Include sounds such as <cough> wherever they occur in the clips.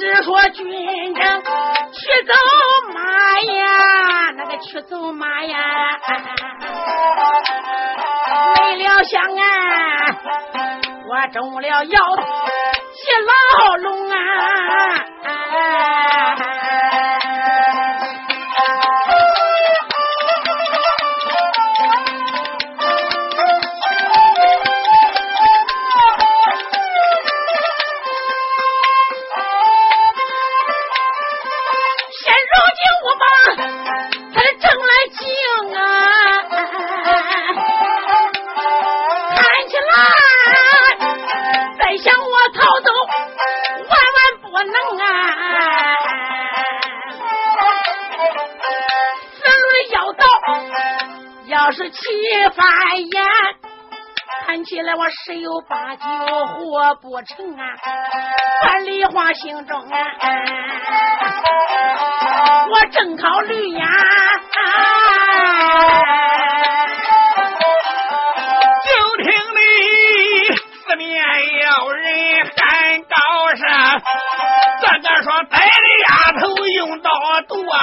只说军政去走马呀，那个去走马呀，没料想啊，我中了药进牢笼啊！我十有八九活不成啊！万里花心中啊，我正考虑呀，就听你四面有人喊高声，这个说带的丫头用刀剁哎，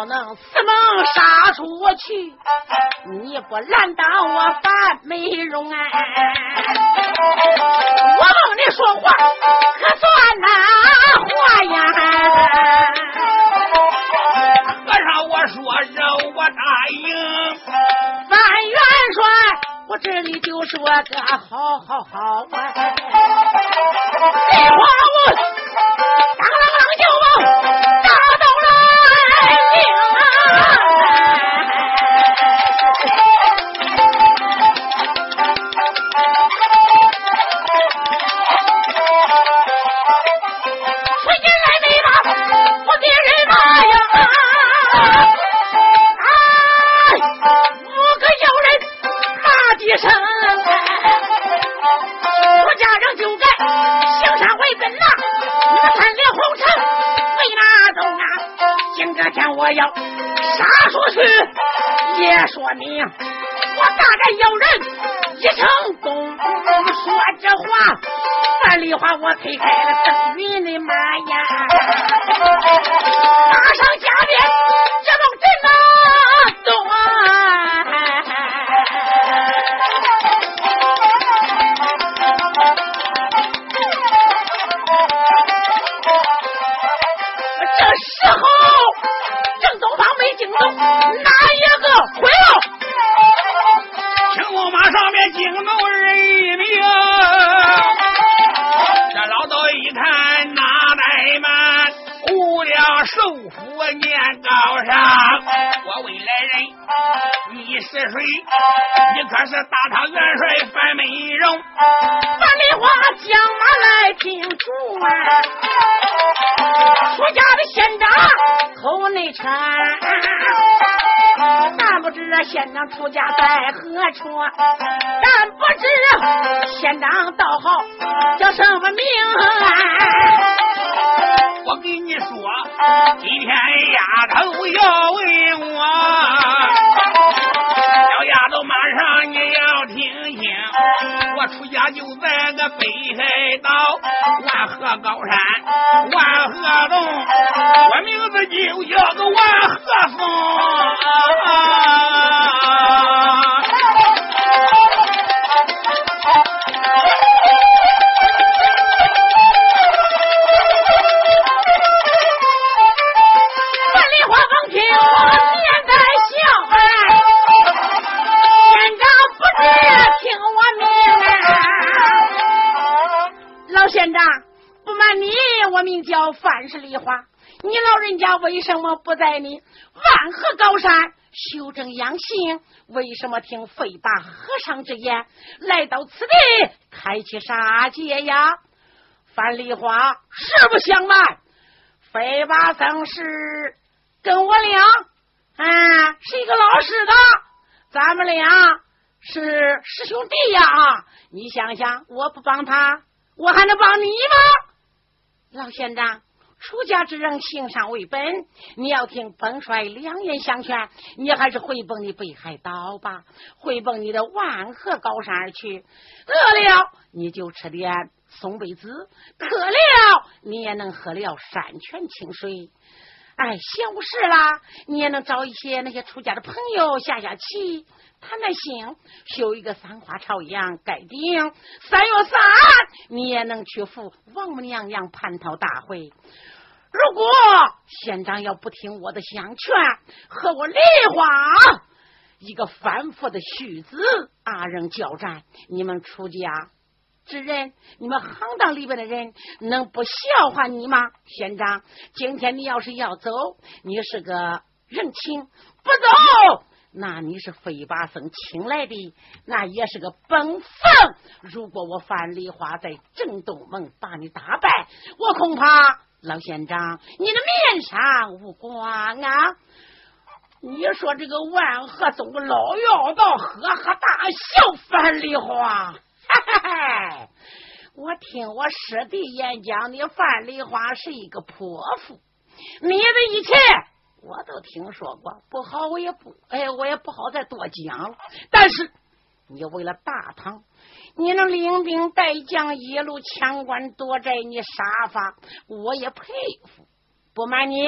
我能怎能杀出去？你不拦挡我范美容啊！我问你说话可算哪话呀？和尚，我说让我答应。范元帅，我这里就说个好好好啊！废话我我要杀出去，也说明我大概有人一成功。说这话，万里话我推开了邓云的马呀，马上加鞭，是大唐元帅范美荣。范丽花将马来听主啊，出家的县长口内称，咱不知县长出家在何处，但不知县长道号叫什么名。啊我给你说，今天丫头要北海道万河高山万河洞，我名字叫你万河高山修正养性？为什么听费八和尚之言，来到此地开启杀戒呀？范梨花，实不相瞒，费八僧是跟我俩啊是一个老师的，咱们俩是师兄弟呀。你想想，我不帮他。我还能帮你吗，老县长？出家之人，行善为本。你要听本帅良言相劝，你还是回奔你北海道吧，回奔你的万壑高山而去。饿了你就吃点松贝子，渴了你也能喝了山泉清水。哎，闲无事啦，你也能找一些那些出家的朋友下下棋。谈谈心，修一个三花朝阳盖顶。三月三，你也能去赴王母娘娘蟠桃大会。如果县长要不听我的相劝，和我离婚一个反复的婿子二人交战，你们出家之人，你们行当里边的人能不笑话你吗？县长，今天你要是要走，你是个人情，不走。那你是飞八僧请来的，那也是个本分。如果我范梨花在正东门把你打败，我恐怕老县长你的面上无光啊！你说这个万和宗老妖道呵呵大笑，范梨花，哈哈！我听我师弟演讲，你范梨花是一个泼妇，你的一切。我都听说过，不好，我也不，哎，我也不好再多讲了。但是你为了大唐，你能领兵带将，一路抢关夺寨，你杀伐，我也佩服。不瞒你，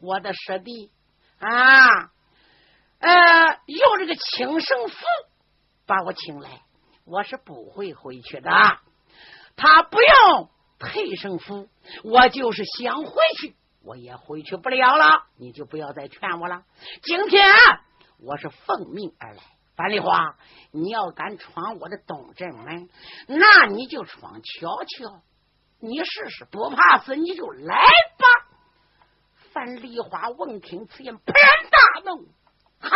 我的师弟啊，呃，用这个请圣符把我请来，我是不会回去的。他不用配圣符，我就是想回去。我也回去不了了，你就不要再劝我了。今天我是奉命而来，樊梨花，你要敢闯我的东镇门，那你就闯瞧瞧，你试试，不怕死你就来吧。樊梨花闻听此言，勃然大怒：好，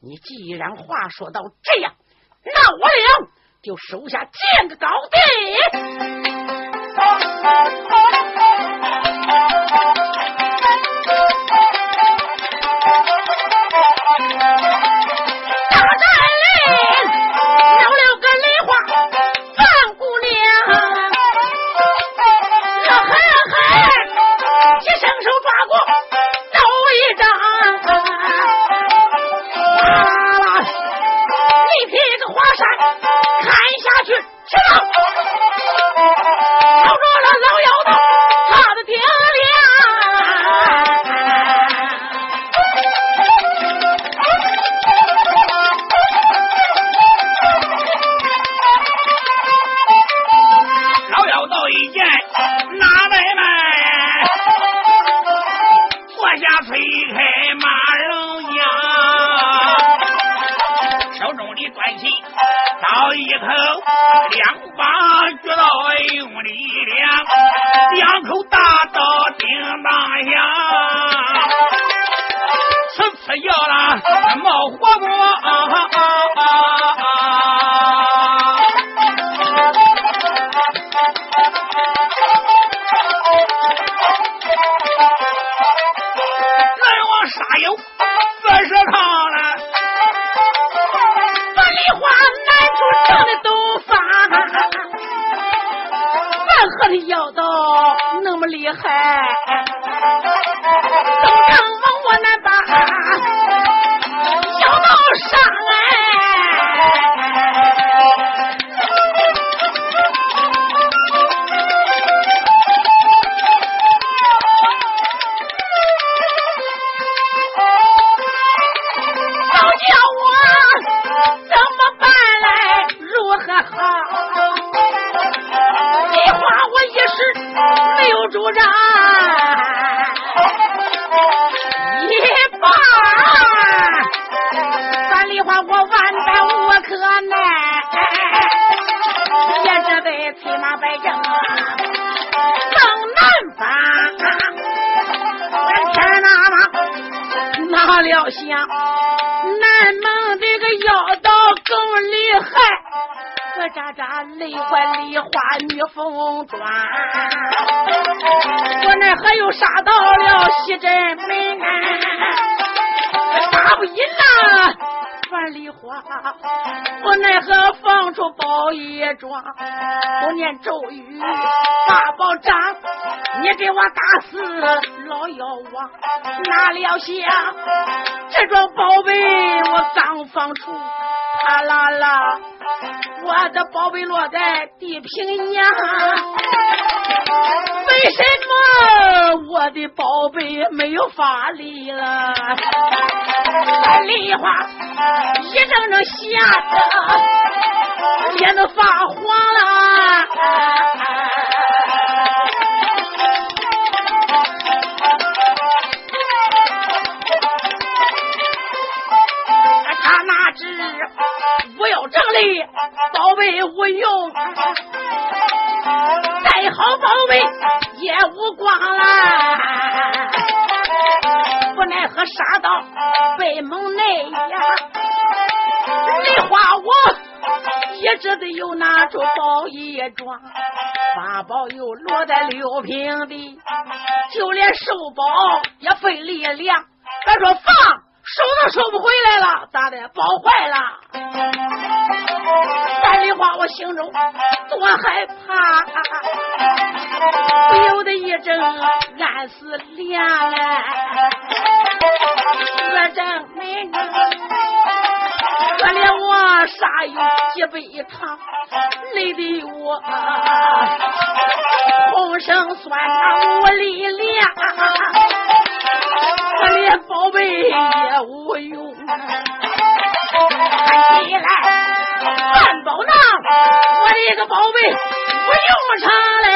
你既然话说到这样，那我俩就手下见个高低。冒火。那一桩，不念咒语八宝掌，你给我打死老妖王！哪料想这桩宝贝我刚放出。啪啦啦！我的宝贝落在地平呀，为什么我的宝贝没有法力了？梨花一阵阵吓得脸都发黄了。不要整理，宝贝无用，再好宝贝也无光了。不奈何杀到北门内呀，梨花我一直得又拿出宝一桩，八宝又落在六平地，就连寿宝也费力量。他说放。收都收不回来了，咋的？包坏了。三里花，我心中多害怕，不由得一阵暗思量啊。我正没可怜我杀有几杯汤，累得我浑身酸疼无力量。我连宝贝也无用，看起来半宝囊，我的个宝贝不用上嘞。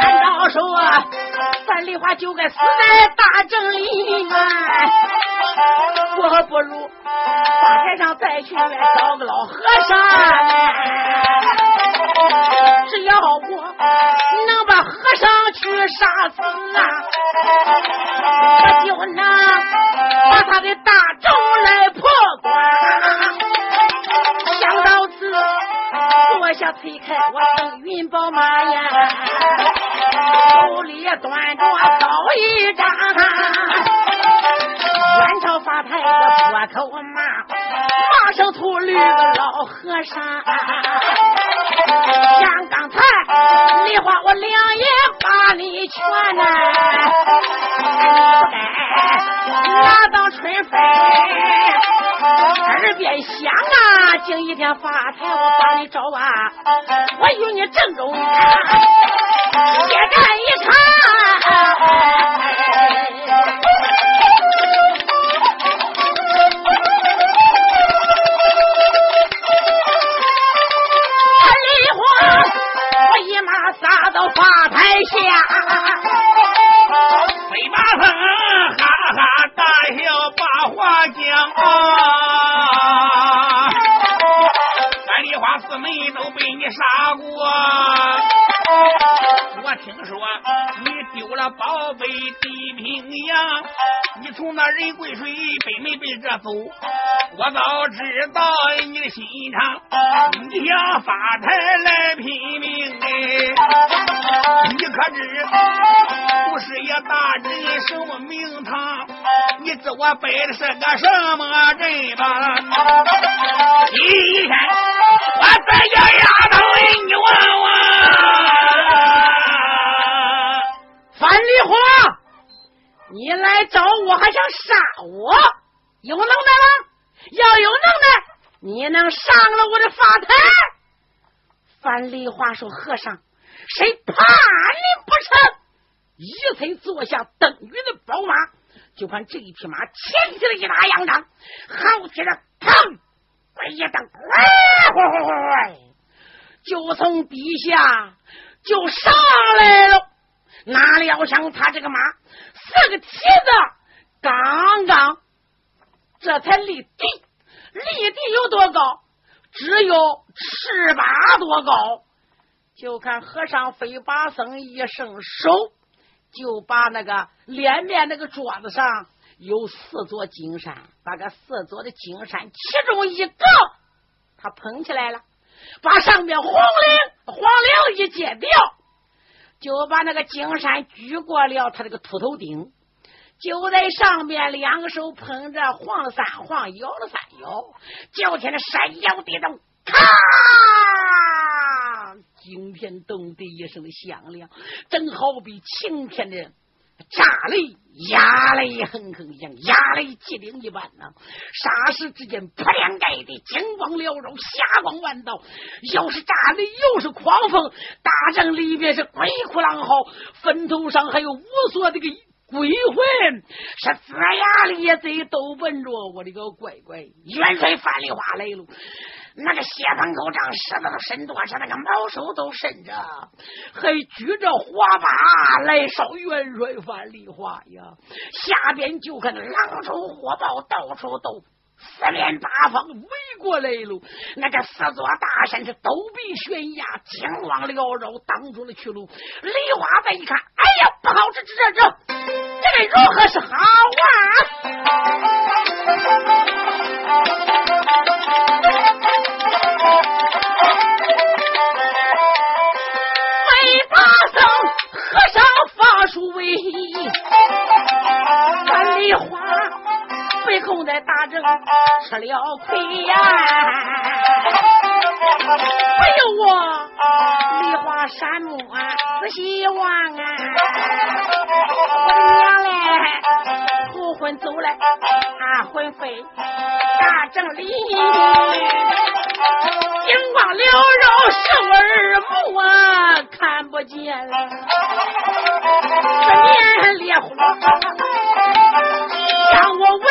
难道说咱梨花就该死在大阵里面？我不如。上再去找个老和尚，只要我能把和尚去杀死啊，我就能把他的大招来破关。想到此，坐下推开我登云宝马呀，手里端着刀一张。元朝发财的破口马，马上秃驴个老和尚。像刚才梨花我两眼把你劝呐，不该拿当春分。耳边响啊，今一天发财我帮你找啊，我与你正中血下，飞马僧哈哈大笑把话讲，听说你丢了宝贝地平洋，你从那人贵水北没被这走？我早知道你的心肠，你想发财来拼命哎！你可知不是也大人什么名堂？你知我背的是个什么人吧？第一天我在家丫头，你问樊梨花，你来找我还想杀我？有能耐吗？要有能耐，你能上了我的法台？樊梨花说：“和尚，谁怕你不成？”一催坐下登云的宝马，就看这一匹马牵起了一大洋仗，好起来，砰！鬼一蹬，哗就从底下就上来了。哪料想他这个马四个蹄子刚刚这才立地，立地有多高？只有尺八多高。就看和尚飞把僧一伸手，就把那个脸面那个桌子上有四座金山，把个四座的金山其中一个，他捧起来了，把上面黄绫黄绫一揭掉。就把那个金山举过了他这个秃头顶，就在上边两手捧着晃了三晃，摇了三摇，叫起来山摇地动，咔！惊天动地一声响亮，正好比晴天的炸雷、压雷哼哼一样，压雷击顶一般呐。霎时之间，铺天盖地，金光缭绕，霞光万道。又是炸雷，又是狂风，大阵里边是鬼哭狼嚎，坟头上还有无数这个鬼魂，是龇牙咧嘴，都奔着我的个乖乖元帅范梨花来了。那个血盆口仗，狮子都伸多是那个毛手都伸着，还举着火把来烧元帅范梨花呀！下边就看狼虫火爆，到处都四面八方围过来了。那个四座大山是陡壁悬崖，金光缭绕，挡住了去路。梨花再一看，哎呀，不好，这这这这个如何是好啊？和尚发出威仪，樊梨花被控在大阵吃了亏呀！哎呦我梨山木仔细望啊，我的娘嘞，胡魂走来啊，魂飞大正里。金光缭绕，是我耳目啊，看不见了。这面烈火将我围。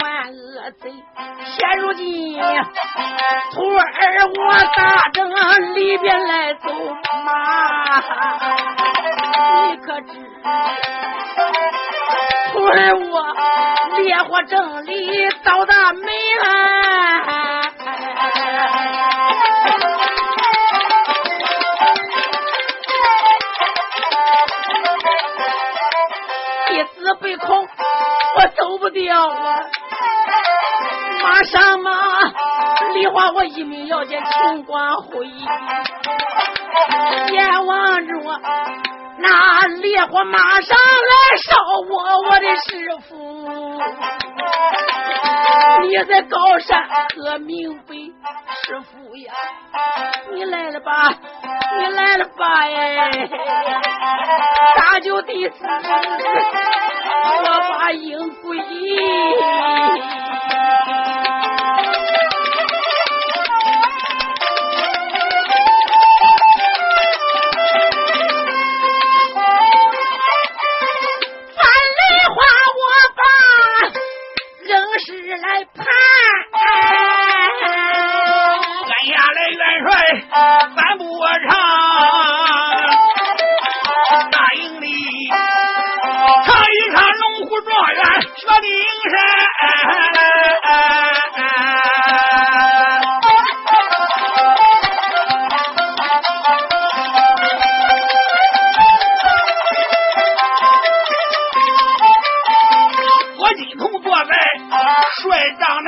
万恶贼，现如今徒儿我大阵里边来走马，你可知徒儿我烈火正里到大门啊！弟子被恐，我走不掉啊！马上马，梨花我一命要见秦光辉，眼望着我那烈火马上来烧我，我的师傅，你在高山可明白，师傅呀，你来了吧，你来了吧，哎，大舅弟子，我把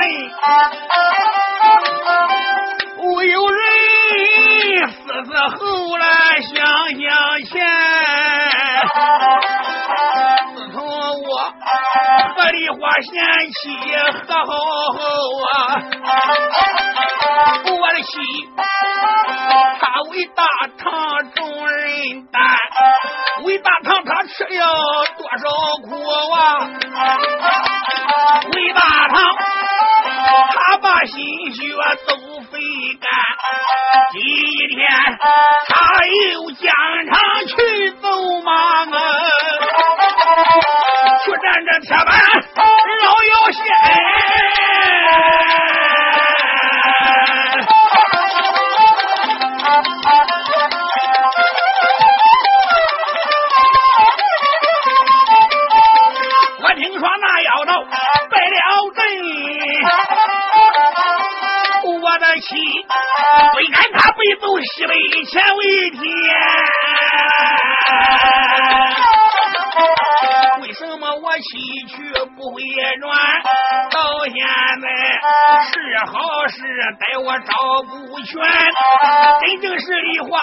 内，我有人死死后来想想前，自从我和梨花贤妻和好后啊，我的心他为大唐众人担，为大唐他吃了多少苦。Shabbat! 照顾全，真正是梨花。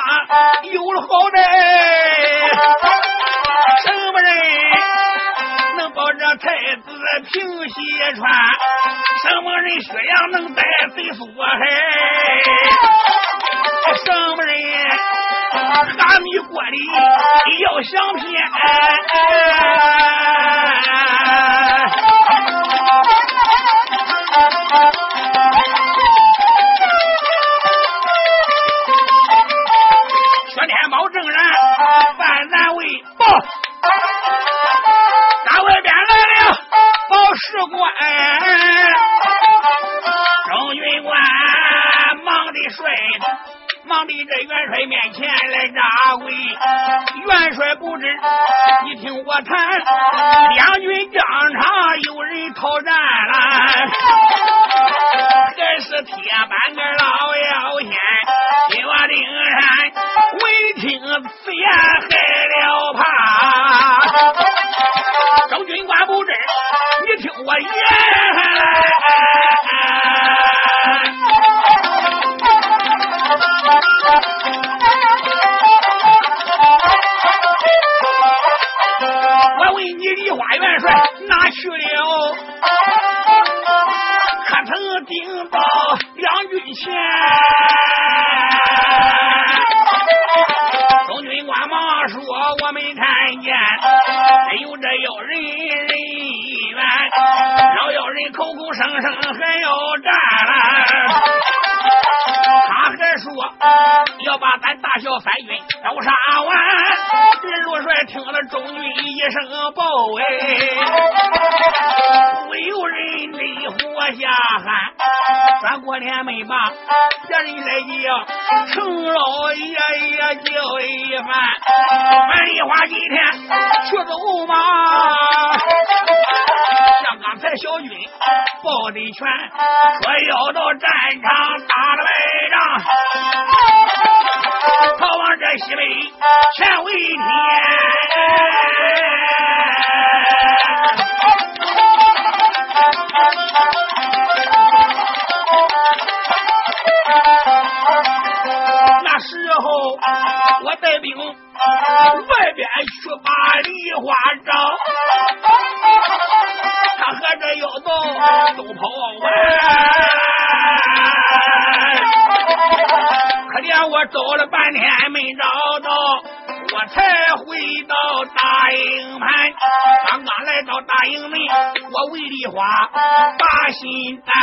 花今天去走马，像刚才小军抱的拳，说要到战场打了败仗，逃往这西北全为天。那时候我带兵。我找了半天没找到。我才回到大营盘，刚刚来到大营门，我为梨花把心担，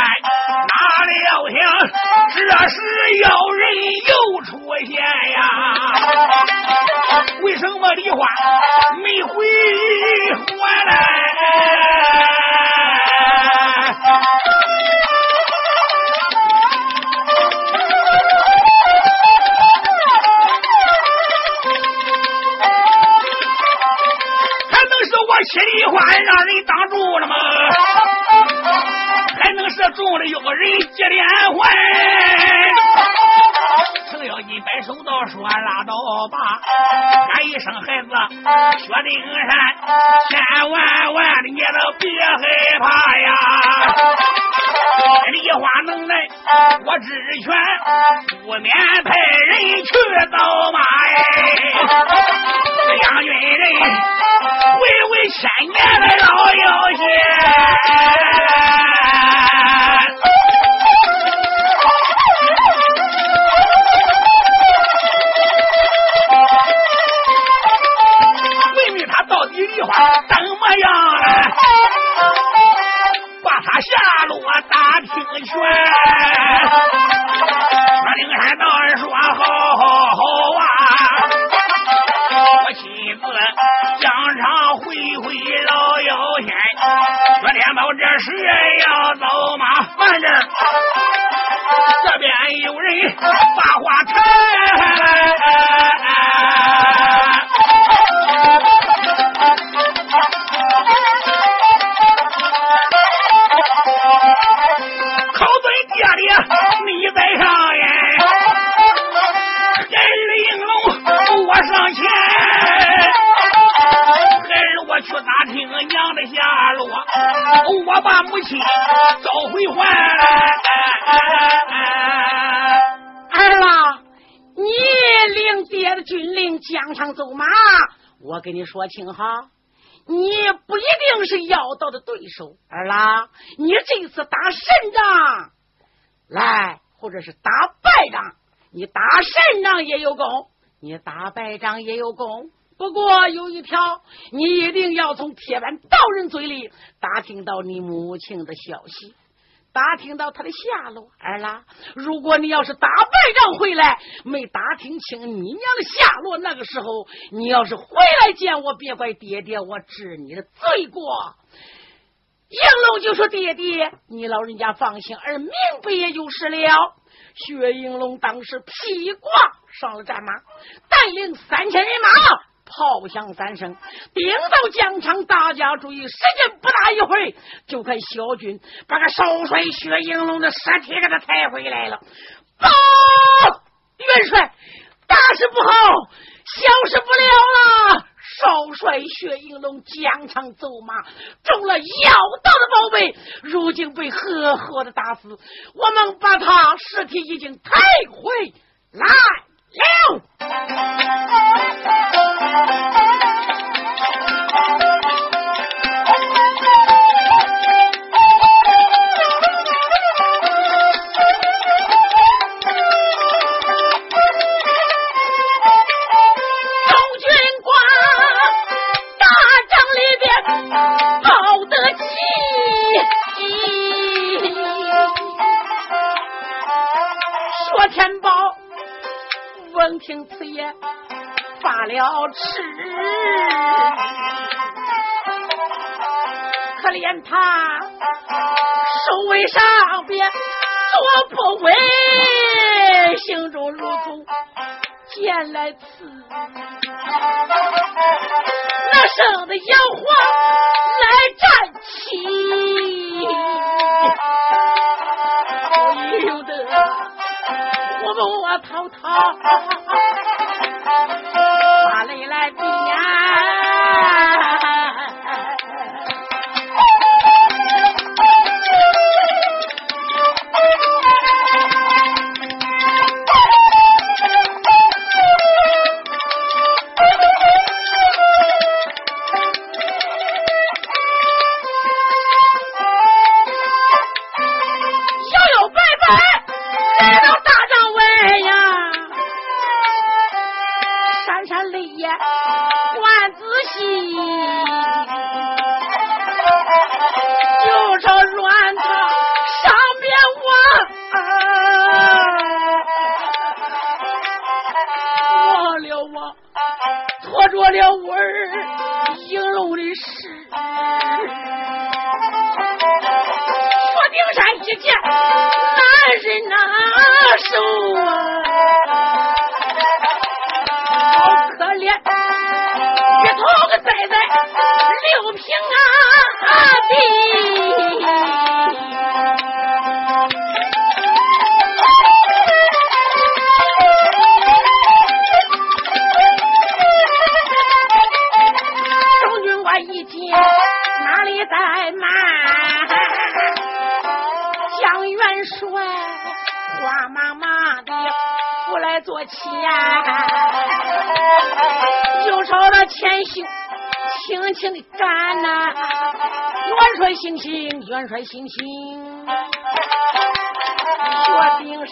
不免跟你说清哈，你不一定是妖道的对手。儿啦，你这次打胜仗来，或者是打败仗，你打胜仗也有功，你打败仗也有功。不过有一条，你一定要从铁板道人嘴里打听到你母亲的消息，打听到他的下落。儿啦，如果你要是打败仗回来没打听清你娘的下落，那个时候你要是回来见我，别怪爹爹我治你的罪过。应龙就说：“爹爹，你老人家放心，儿明白也就是了。”薛应龙当时披挂上了战马，带领三千人马。炮响三声，顶到疆场，大家注意，时间不大一会，就看小军把个少帅薛应龙的尸体给他抬回来了。报元帅，大事不好，小事不了了！少帅薛应龙疆场走马，中了妖道的宝贝，如今被活活的打死。我们把他尸体已经抬回来。六军官打仗里边报得起说天了。听此言，发了痴。可怜他手为上边做不稳，心中如同剑来刺。那生的摇晃来战起。我把我娃跑。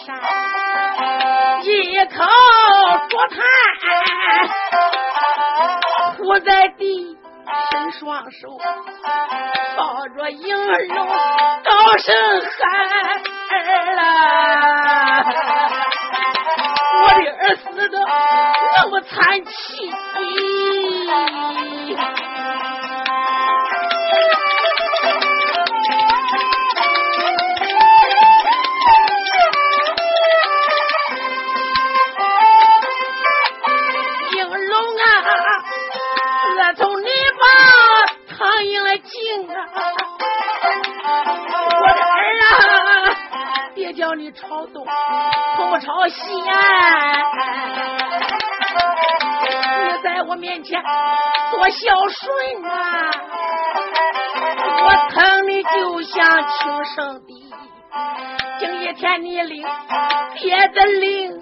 雪顶山，一口竹炭，伏在地，伸双手，抱着婴儿，高声喊儿啦！我的儿死的那么惨凄。不朝西，你在我面前多孝顺啊！我疼你就像亲生的。今一天你领别的领，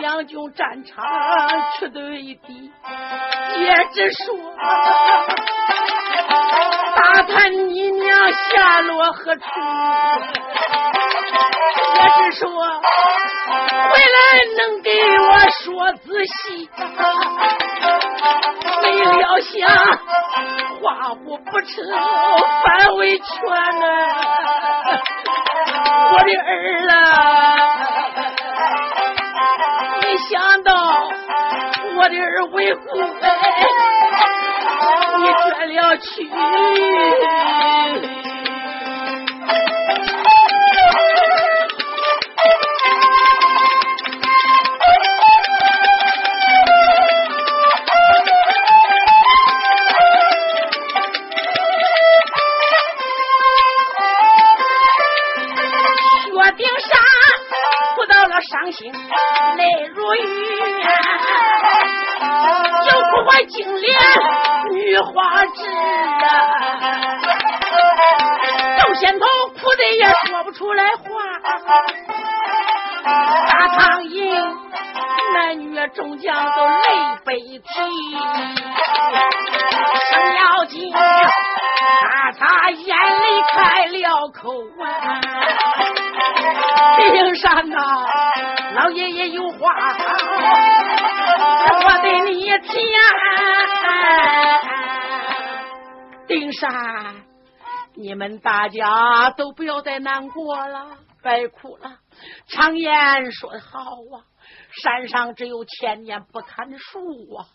两军战场去对敌，接着说，打探你娘下落何处？我是说，回来能给我说仔细。没料想，话不不成，反为劝呐。我的儿啊，没想到我的儿为父，你捐了躯。都不要再难过了，别哭了。常言说的好啊，山上只有千年不砍的树啊。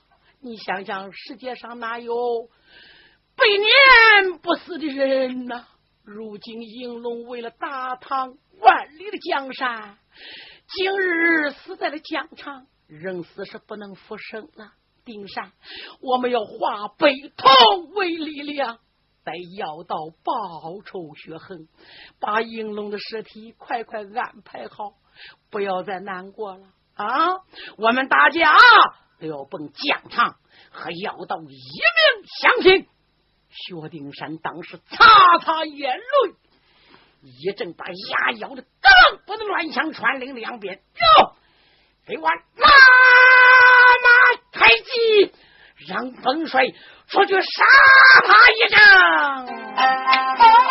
你想想，世界上哪有百年不死的人呢？如今应龙为了大唐万里的江山。今日死在了疆场，人死是不能复生了。丁山，我们要化悲痛为力量，在要道报仇雪恨，把应龙的尸体快快安排好，不要再难过了啊！我们大家都要奔疆场，和妖道一命相拼。薛丁山当时擦擦眼泪，一阵把牙咬得楞，不能乱响。传令两边哟，给我拉马开机。让本帅出去杀他一仗。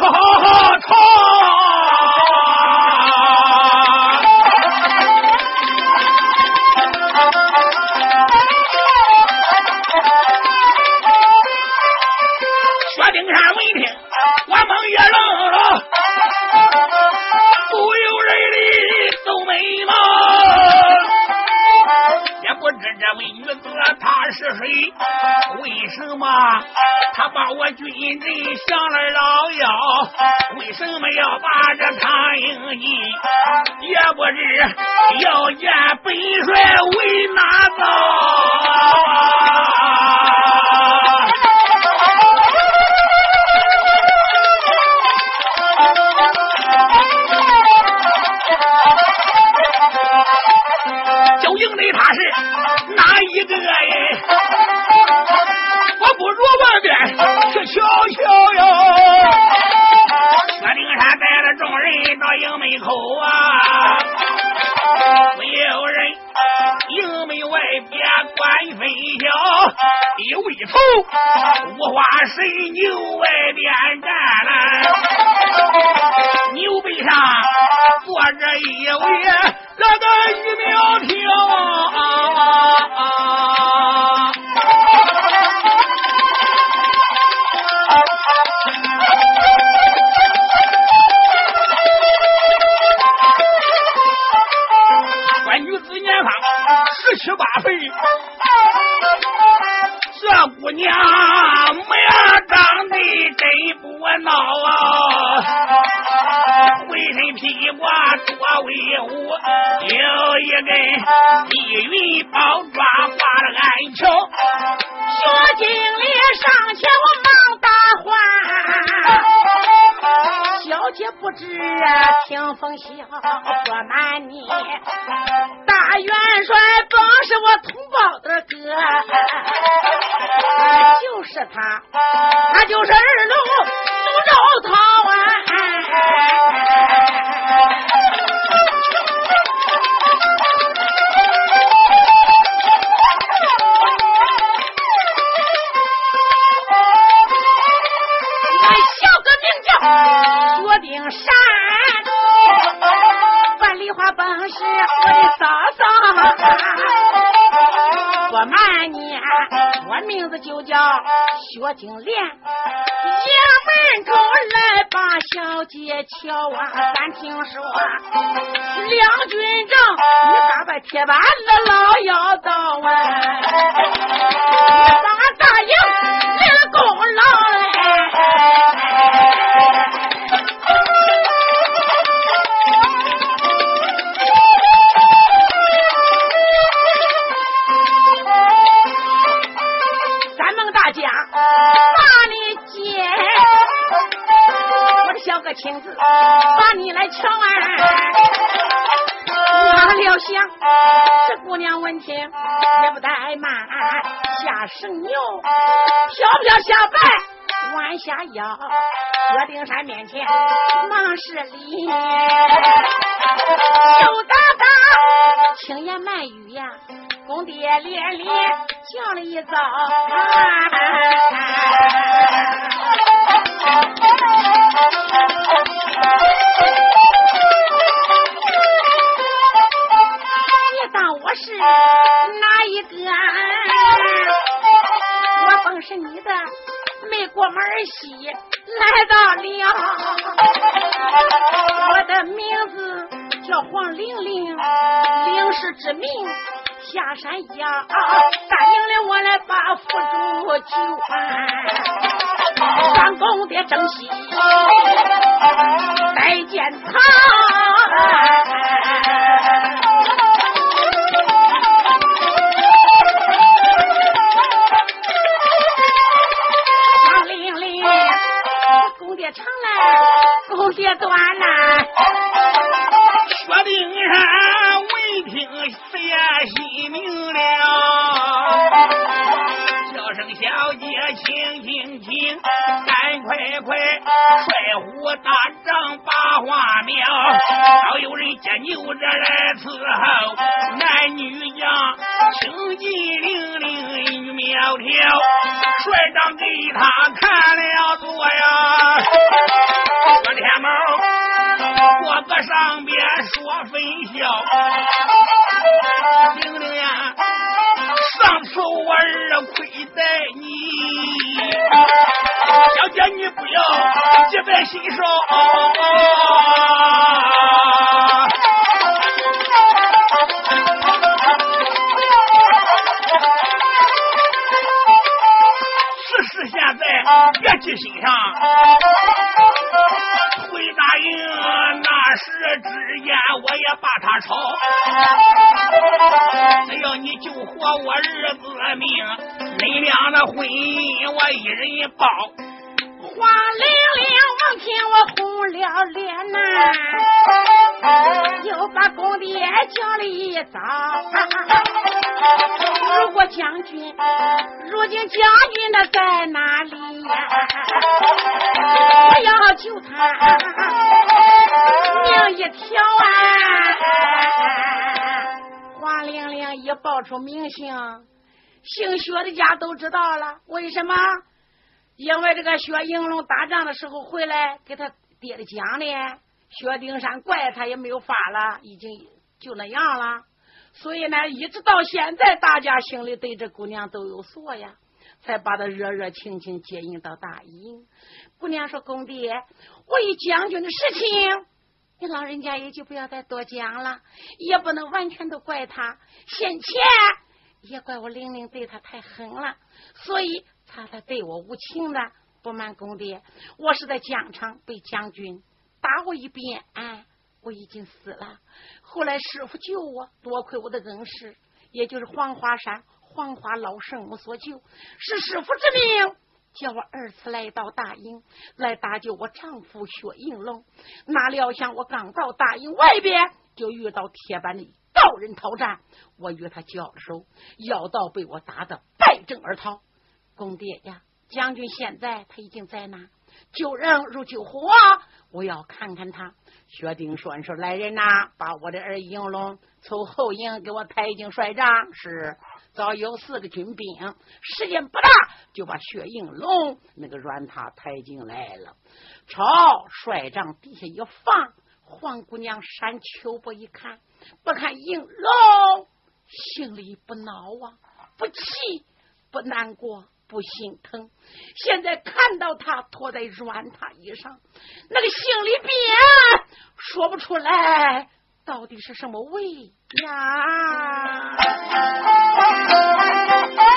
ha <laughs> ha! Magata. <laughs> 这姑娘模样长得真不孬啊，浑身披挂多威武，有一根碧云宝爪挂着鞍桥。薛经理上前我忙答话，小姐不知听风笑，不瞒你，潘金莲衙门口来把小姐瞧啊咱听说。<laughs> 梁军长你打败贴吧这姑娘闻听也不怠慢，下神牛，飘飘下拜，弯下腰，薛丁山面前忙施礼，羞答答，轻言慢语呀，公爹连连叫了一遭。我是哪一个？我本是你的没过门儿来到了。我的名字叫黄玲玲，领氏之名下山腰，答应了我来把府主救还，上宫的正西再见他。宫殿断来，薛丁山闻听邪心明了，叫声小姐，请请请，赶快快，帅虎大帐把花苗，要有人见牛这来伺候，男女将青旗凛凛玉苗条，帅长给他看了多呀。天猫，过个上边说分晓，玲玲呀，上次我儿亏待你，小姐你不要记在心上。此事现在别记心上。也把他抄，只要你救活我儿子命，恁俩的婚姻我一人报。黄玲玲王听我红了脸呐，又把公爹叫了一遭。如果将军，如今将军他在哪里呀？我要救他命一条玲玲一报出名姓，姓薛的家都知道了。为什么？因为这个薛应龙打仗的时候回来给他爹的讲呢，薛丁山怪他也没有法了，已经就那样了。所以呢，一直到现在，大家心里对这姑娘都有数呀，才把她热热情情接应到大营。姑娘说：“公爹，我与将军的事情，你老人家也就不要再多讲了，也不能完全都怪他。先前也怪我玲玲对他太狠了，所以。”他才对我无情的。不瞒公爹，我是在疆场被将军打过一遍，哎，我已经死了。后来师傅救我，多亏我的恩师，也就是黄花山黄花老圣母所救，是师傅之命，叫我二次来到大营，来搭救我丈夫薛应龙。哪料想我刚到大营外边，就遇到铁板的道人讨战，我与他交手，要道被我打得败阵而逃。公爹呀，将军现在他已经在哪？救人如救火，我要看看他。薛丁栓说：“来人呐，把我的儿应龙从后营给我抬进帅帐。”是，早有四个军兵，时间不大就把薛应龙那个软榻抬进来了。朝帅帐底下一放，黄姑娘扇秋波一看，不看应龙，心里不恼啊，不气，不难过。不心疼，现在看到他拖在软榻椅上，那个心里边说不出来，到底是什么味呀？<laughs>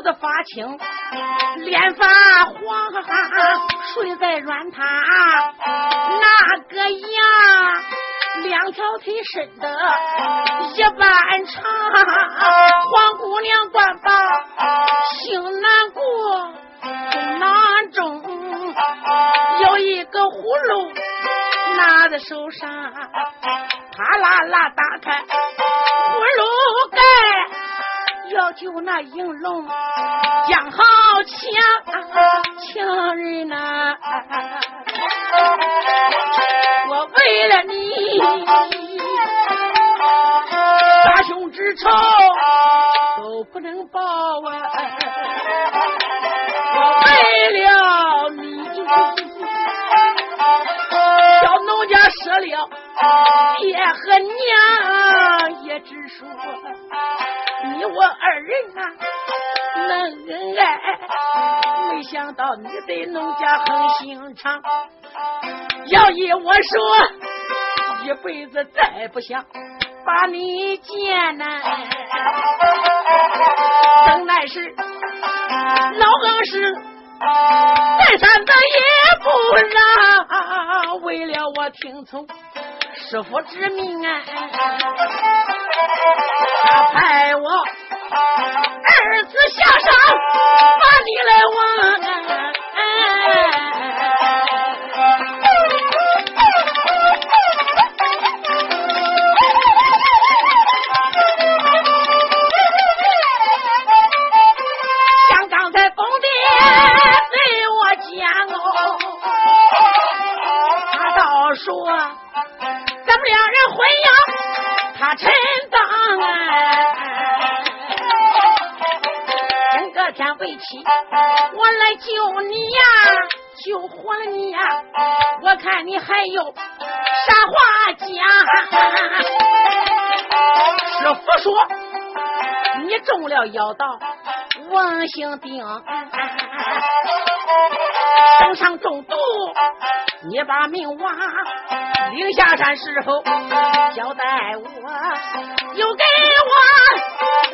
头子发青，脸发黄，睡在软榻，那个呀，两条腿伸得一般长，黄姑娘管吧，心难过，囊中有一个葫芦拿在手上。啪啦啦打开葫芦，要求那银龙将好强情人呐！我为了你杀兄之仇都不能报啊！我为了你，小农家舍了。爹和娘也只说你我二人呐能恩爱，没想到你对农家狠心肠。要依我说，一辈子再不想把你见呐。真乃是老更是再三的也不让，为了我听从。师傅之命啊，他派我儿子下山把你来问。像我来救你呀，救活了你呀！我看你还有啥话讲？师傅说，你中了妖道，王姓丁，身上中毒，你把命亡。领下山时候交代我，又给我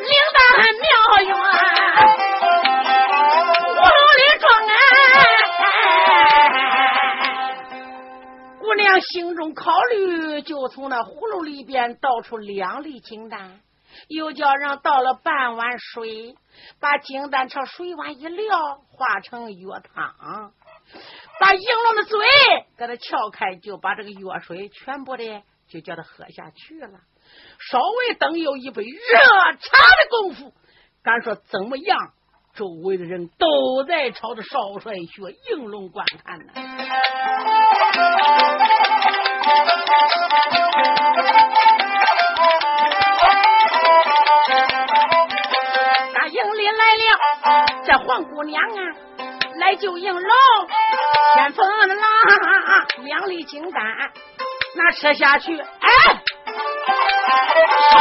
领到庙院，姑娘心中考虑，就从那葫芦里边倒出两粒金丹，又叫人倒了半碗水，把金丹朝水碗一撂，化成药汤。把应龙的嘴给他撬开，就把这个药水全部的就叫他喝下去了。稍微等有一杯热茶的功夫，敢说怎么样？周围的人都在朝着少帅学应龙观看呢。大营里来了，这黄姑娘啊！来救应龙，先锋的郎两粒金丹，那吃下去，哎，说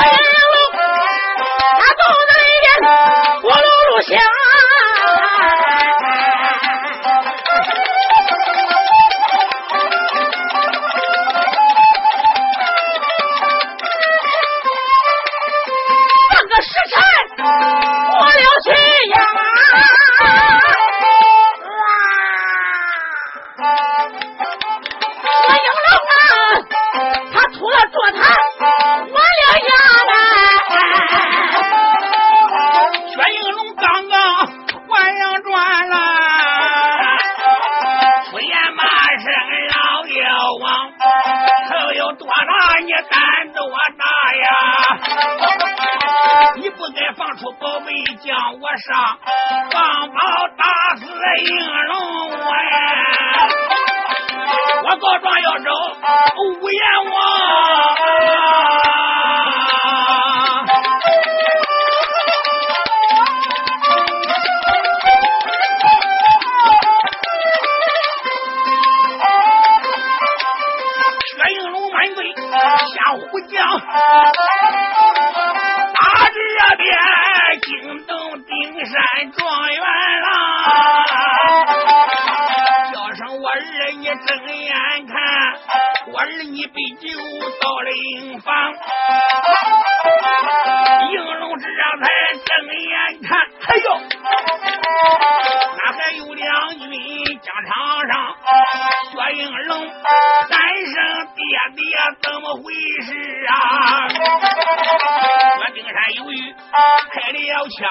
开了枪，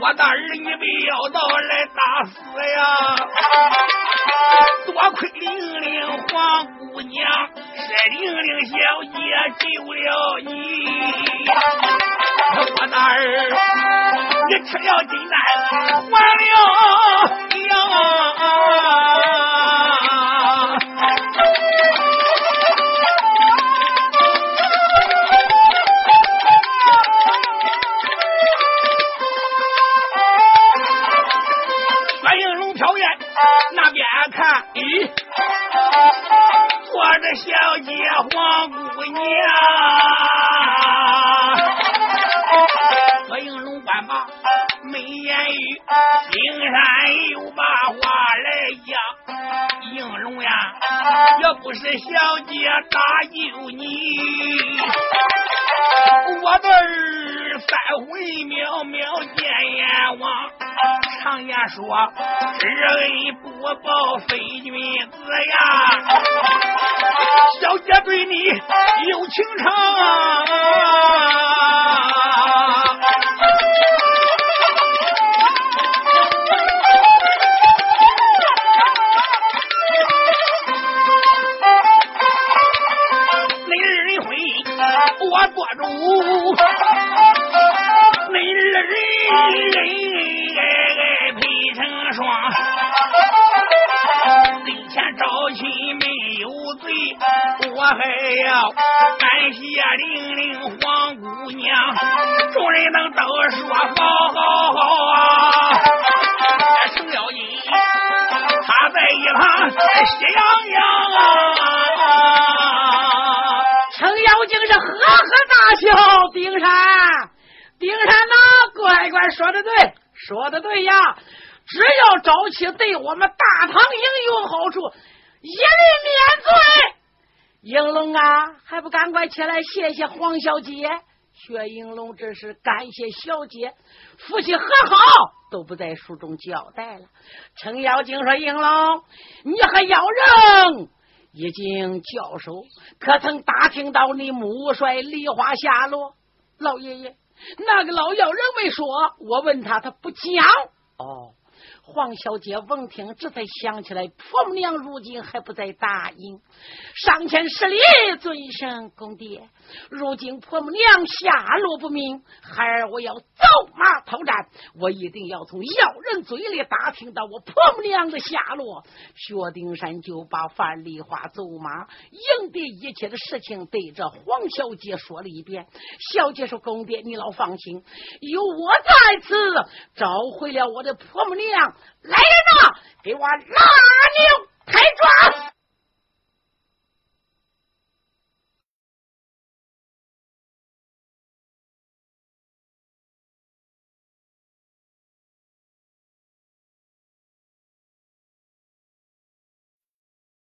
我的儿你被妖道来打死呀！多亏玲玲黄姑娘，是玲玲小姐救了你。我的儿，你吃了金丹，完了小姐黄姑娘。我应龙官把没言语，灵山又把话来讲。应龙呀，要不是小姐搭救你，我的儿三回渺渺见阎王。常言说，知恩不报非君子呀。小姐对你有情长。啊我还要感谢玲玲黄姑娘，众人能都说好好好啊！程咬金他在一旁喜洋洋啊！程咬金是呵呵大笑，丁山，丁山呐，乖乖说的对，说的对呀！只要招妻对我们大唐营有好处，一律免罪。应龙啊，还不赶快起来谢谢黄小姐？薛应龙这是感谢小姐，夫妻和好都不在书中交代了。程咬金说：“应龙，你和姚人。”已经交手，可曾打听到你母帅梨花下落？老爷爷，那个老妖人没说，我问他，他不讲。哦。黄小姐闻听，这才想起来，婆母娘如今还不在大营，上前施礼，尊声公爹。如今婆母娘下落不明，孩儿我要走马讨战，我一定要从要人嘴里打听到我婆母娘的下落。薛丁山就把范丽花走马迎敌一切的事情对着黄小姐说了一遍。小姐说：“公爹，你老放心，有我在此，召回了我的婆母娘。”来人呐，给我拉牛抬庄！